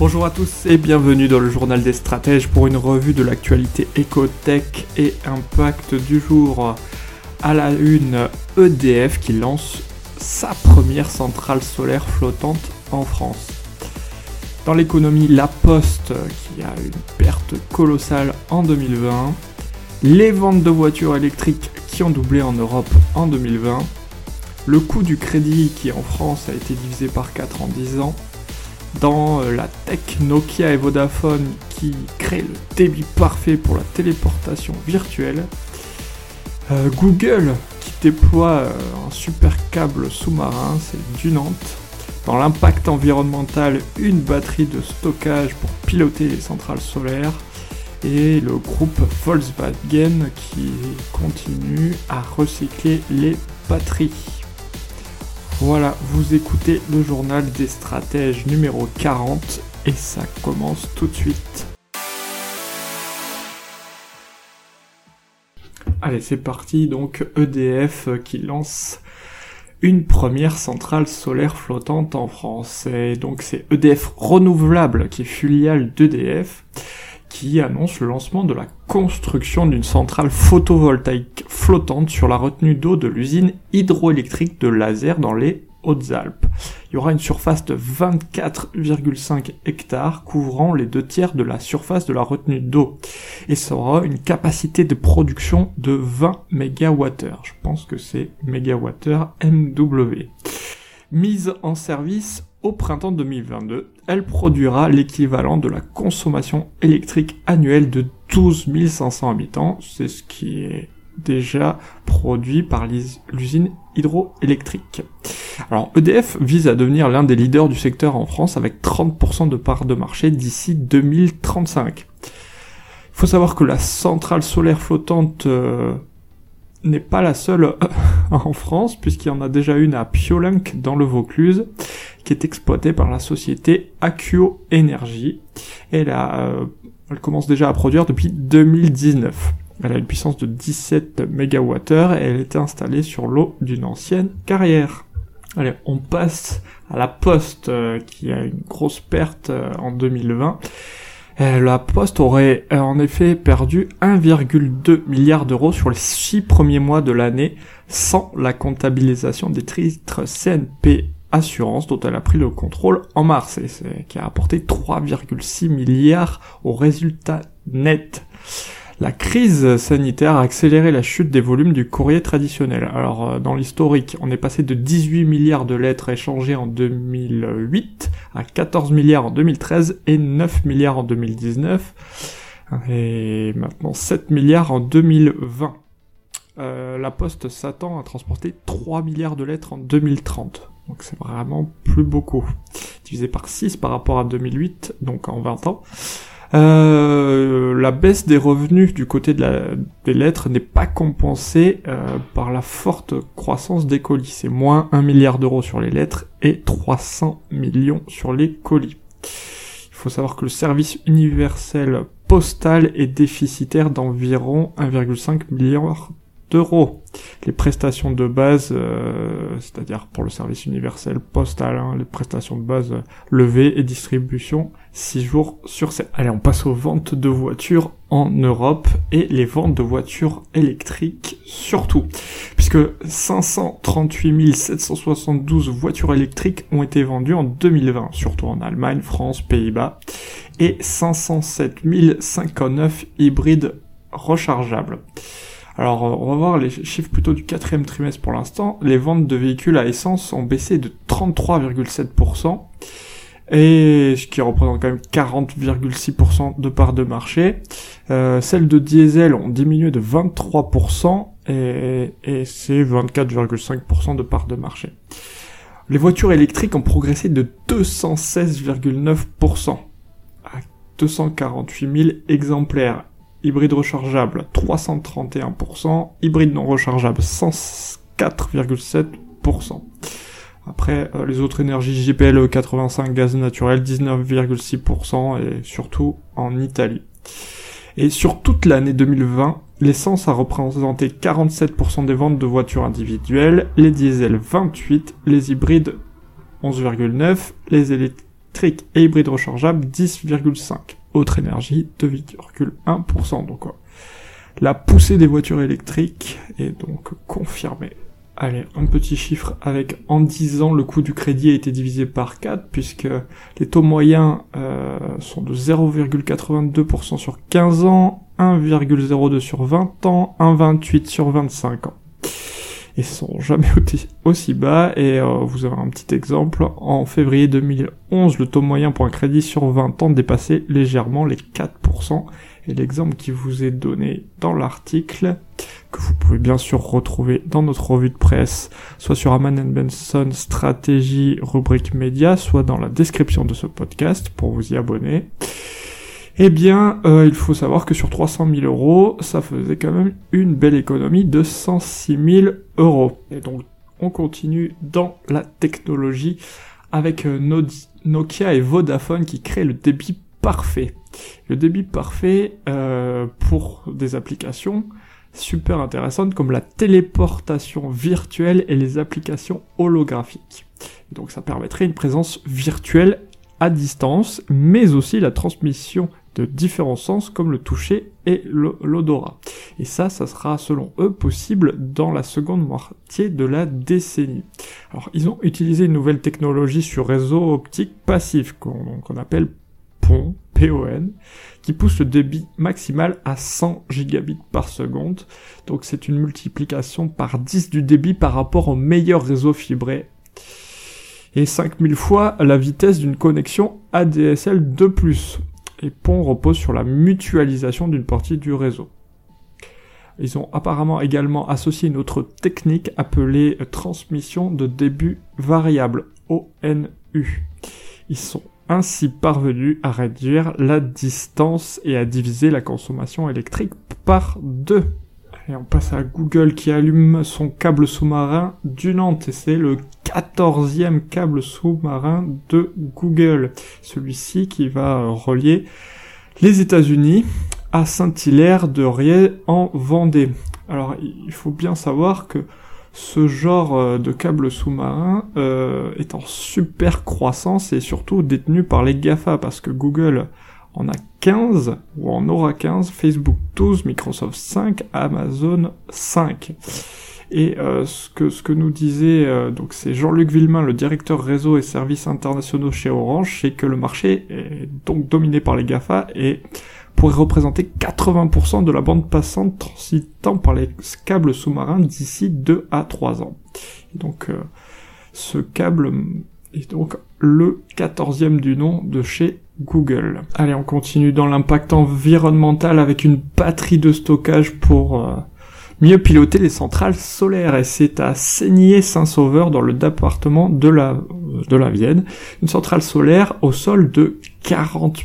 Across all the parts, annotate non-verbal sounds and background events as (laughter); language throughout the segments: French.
Bonjour à tous et bienvenue dans le journal des stratèges pour une revue de l'actualité écotech et impact du jour. À la une, EDF qui lance sa première centrale solaire flottante en France. Dans l'économie, La Poste qui a une perte colossale en 2020. Les ventes de voitures électriques qui ont doublé en Europe en 2020. Le coût du crédit qui en France a été divisé par 4 en 10 ans dans euh, la tech Nokia et Vodafone qui crée le débit parfait pour la téléportation virtuelle. Euh, Google qui déploie euh, un super câble sous-marin, c'est du Nantes. Dans l'impact environnemental, une batterie de stockage pour piloter les centrales solaires. Et le groupe Volkswagen qui continue à recycler les batteries. Voilà, vous écoutez le journal des stratèges numéro 40 et ça commence tout de suite. Allez, c'est parti, donc EDF qui lance une première centrale solaire flottante en France. Et donc c'est EDF Renouvelable qui est filiale d'EDF qui annonce le lancement de la construction d'une centrale photovoltaïque flottante sur la retenue d'eau de l'usine hydroélectrique de Laser dans les Hautes-Alpes. Il y aura une surface de 24,5 hectares couvrant les deux tiers de la surface de la retenue d'eau. Et ça aura une capacité de production de 20 MWh. Je pense que c'est MWh MW. Mise en service au printemps 2022, elle produira l'équivalent de la consommation électrique annuelle de 12 500 habitants, c'est ce qui est déjà produit par l'usine hydroélectrique. Alors EDF vise à devenir l'un des leaders du secteur en France avec 30% de part de marché d'ici 2035. Il faut savoir que la centrale solaire flottante euh, n'est pas la seule (laughs) en France, puisqu'il y en a déjà une à Piolenc dans le Vaucluse, qui est exploitée par la société Accio Energy. Elle, a, euh, elle commence déjà à produire depuis 2019. Elle a une puissance de 17 MWh et elle était installée sur l'eau d'une ancienne carrière. Allez, on passe à la Poste euh, qui a une grosse perte euh, en 2020 euh, la Poste aurait en effet perdu 1,2 milliard d'euros sur les six premiers mois de l'année sans la comptabilisation des titres CNP Assurance dont elle a pris le contrôle en mars et qui a apporté 3,6 milliards au résultat net. La crise sanitaire a accéléré la chute des volumes du courrier traditionnel. Alors euh, dans l'historique, on est passé de 18 milliards de lettres échangées en 2008 à 14 milliards en 2013 et 9 milliards en 2019 et maintenant 7 milliards en 2020. Euh, la Poste s'attend à transporter 3 milliards de lettres en 2030. Donc c'est vraiment plus beaucoup. Divisé par 6 par rapport à 2008, donc en 20 ans. Euh, la baisse des revenus du côté de la, des lettres n'est pas compensée euh, par la forte croissance des colis. C'est moins 1 milliard d'euros sur les lettres et 300 millions sur les colis. Il faut savoir que le service universel postal est déficitaire d'environ 1,5 milliard d'euros. Les prestations de base, euh, c'est-à-dire pour le service universel postal, hein, les prestations de base euh, levées et distribution 6 jours sur 7. Allez, on passe aux ventes de voitures en Europe et les ventes de voitures électriques surtout. Puisque 538 772 voitures électriques ont été vendues en 2020, surtout en Allemagne, France, Pays-Bas, et 507 059 hybrides rechargeables. Alors, euh, on va voir les chiffres plutôt du quatrième trimestre pour l'instant. Les ventes de véhicules à essence ont baissé de 33,7%, et ce qui représente quand même 40,6% de part de marché. Euh, celles de diesel ont diminué de 23%, et, et c'est 24,5% de part de marché. Les voitures électriques ont progressé de 216,9% à 248 000 exemplaires hybride rechargeable 331%, hybride non rechargeable 104,7%. Après, euh, les autres énergies GPL 85, gaz naturel 19,6% et surtout en Italie. Et sur toute l'année 2020, l'essence a représenté 47% des ventes de voitures individuelles, les diesels 28%, les hybrides 11,9%, les électriques et hybrides rechargeables 10,5. Autre énergie 2,1%. Donc la poussée des voitures électriques est donc confirmée. Allez, un petit chiffre avec en 10 ans le coût du crédit a été divisé par 4 puisque les taux moyens euh, sont de 0,82% sur 15 ans, 1,02 sur 20 ans, 1,28 sur 25 ans. Ils sont jamais aussi bas et euh, vous avez un petit exemple. En février 2011, le taux moyen pour un crédit sur 20 ans dépassait légèrement les 4%. Et l'exemple qui vous est donné dans l'article, que vous pouvez bien sûr retrouver dans notre revue de presse, soit sur Aman Benson Stratégie rubrique média, soit dans la description de ce podcast pour vous y abonner. Eh bien, euh, il faut savoir que sur 300 000 euros, ça faisait quand même une belle économie de 106 000 euros. Et donc, on continue dans la technologie avec euh, Nokia et Vodafone qui créent le débit parfait. Le débit parfait euh, pour des applications super intéressantes comme la téléportation virtuelle et les applications holographiques. Donc ça permettrait une présence virtuelle à distance, mais aussi la transmission de différents sens comme le toucher et l'odorat. Et ça, ça sera selon eux possible dans la seconde moitié de la décennie. Alors ils ont utilisé une nouvelle technologie sur réseau optique passif qu'on appelle PON, PON, qui pousse le débit maximal à 100 gigabits par seconde. Donc c'est une multiplication par 10 du débit par rapport au meilleur réseau fibré. Et 5000 fois la vitesse d'une connexion ADSL de plus. Et PON repose sur la mutualisation d'une partie du réseau. Ils ont apparemment également associé une autre technique appelée transmission de début variable, ONU. Ils sont ainsi parvenus à réduire la distance et à diviser la consommation électrique par deux. Et on passe à Google qui allume son câble sous-marin du Nantes et c'est le quatorzième câble sous-marin de Google. Celui-ci qui va relier les États-Unis à Saint-Hilaire de Riez en Vendée. Alors il faut bien savoir que ce genre euh, de câble sous-marin euh, est en super croissance et surtout détenu par les GAFA parce que Google en a 15 ou en aura 15, Facebook 12, Microsoft 5, Amazon 5. Et euh, ce que ce que nous disait donc c'est Jean-Luc Villemain, le directeur réseau et services internationaux chez Orange, c'est que le marché est donc dominé par les Gafa et pourrait représenter 80% de la bande passante transitant par les câbles sous-marins d'ici 2 à 3 ans. Et donc euh, ce câble est donc le 14e du nom de chez Google. Allez, on continue dans l'impact environnemental avec une batterie de stockage pour euh, mieux piloter les centrales solaires et c'est à Seigné-Saint-Sauveur dans le département de la, de la Vienne, une centrale solaire au sol de 40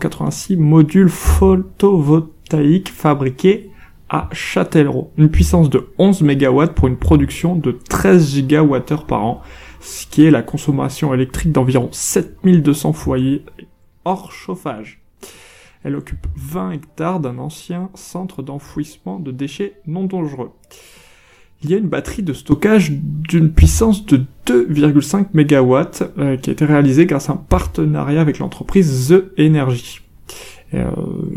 086 modules photovoltaïques fabriqués à Châtellerault. Une puissance de 11 MW pour une production de 13 gigawattheures par an, ce qui est la consommation électrique d'environ 7200 foyers hors chauffage. Elle occupe 20 hectares d'un ancien centre d'enfouissement de déchets non dangereux. Il y a une batterie de stockage d'une puissance de 2,5 MW euh, qui a été réalisée grâce à un partenariat avec l'entreprise The Energy. Euh,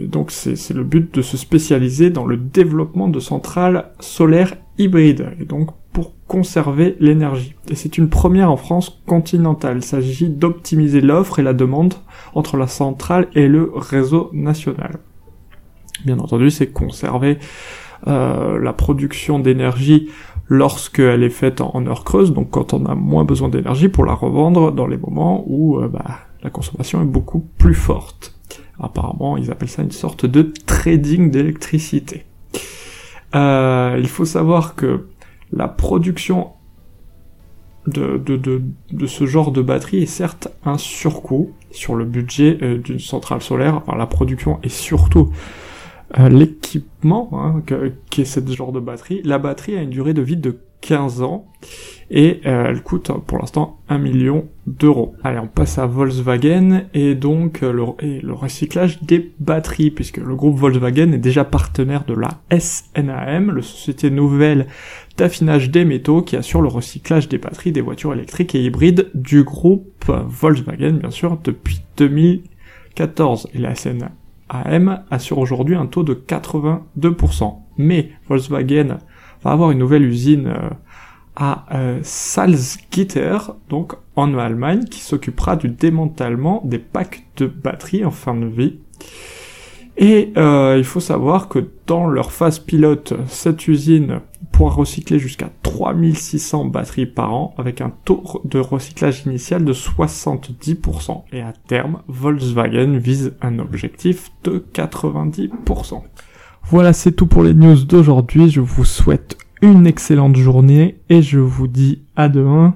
donc c'est le but de se spécialiser dans le développement de centrales solaires hybrides, et donc pour conserver l'énergie. Et c'est une première en France continentale. Il s'agit d'optimiser l'offre et la demande entre la centrale et le réseau national. Bien entendu, c'est conserver euh, la production d'énergie lorsqu'elle est faite en, heure creuse, donc quand on a moins besoin d'énergie pour la revendre dans les moments où euh, bah, la consommation est beaucoup plus forte. Apparemment, ils appellent ça une sorte de trading d'électricité. Euh, il faut savoir que la production de, de, de, de, ce genre de batterie est certes un surcoût sur le budget d'une centrale solaire, enfin la production est surtout euh, l'équipement hein, qui est ce genre de batterie. La batterie a une durée de vie de 15 ans et euh, elle coûte pour l'instant 1 million d'euros. Allez, on passe à Volkswagen et donc euh, le, le, recyclage des batteries puisque le groupe Volkswagen est déjà partenaire de la SNAM, la société nouvelle d'affinage des métaux qui assure le recyclage des batteries des voitures électriques et hybrides du groupe Volkswagen bien sûr depuis 2014 et la SNAM assure aujourd'hui un taux de 82%. Mais Volkswagen va avoir une nouvelle usine euh, à euh, Salzgitter, donc en Allemagne, qui s'occupera du démantèlement des packs de batteries en fin de vie. Et euh, il faut savoir que dans leur phase pilote, cette usine pourra recycler jusqu'à 3600 batteries par an avec un taux de recyclage initial de 70%. Et à terme, Volkswagen vise un objectif de 90%. Voilà, c'est tout pour les news d'aujourd'hui. Je vous souhaite une excellente journée et je vous dis à demain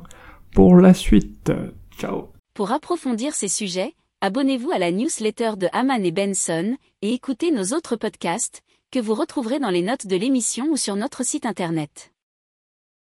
pour la suite. Ciao. Pour approfondir ces sujets, abonnez-vous à la newsletter de Haman et Benson et écoutez nos autres podcasts que vous retrouverez dans les notes de l'émission ou sur notre site internet.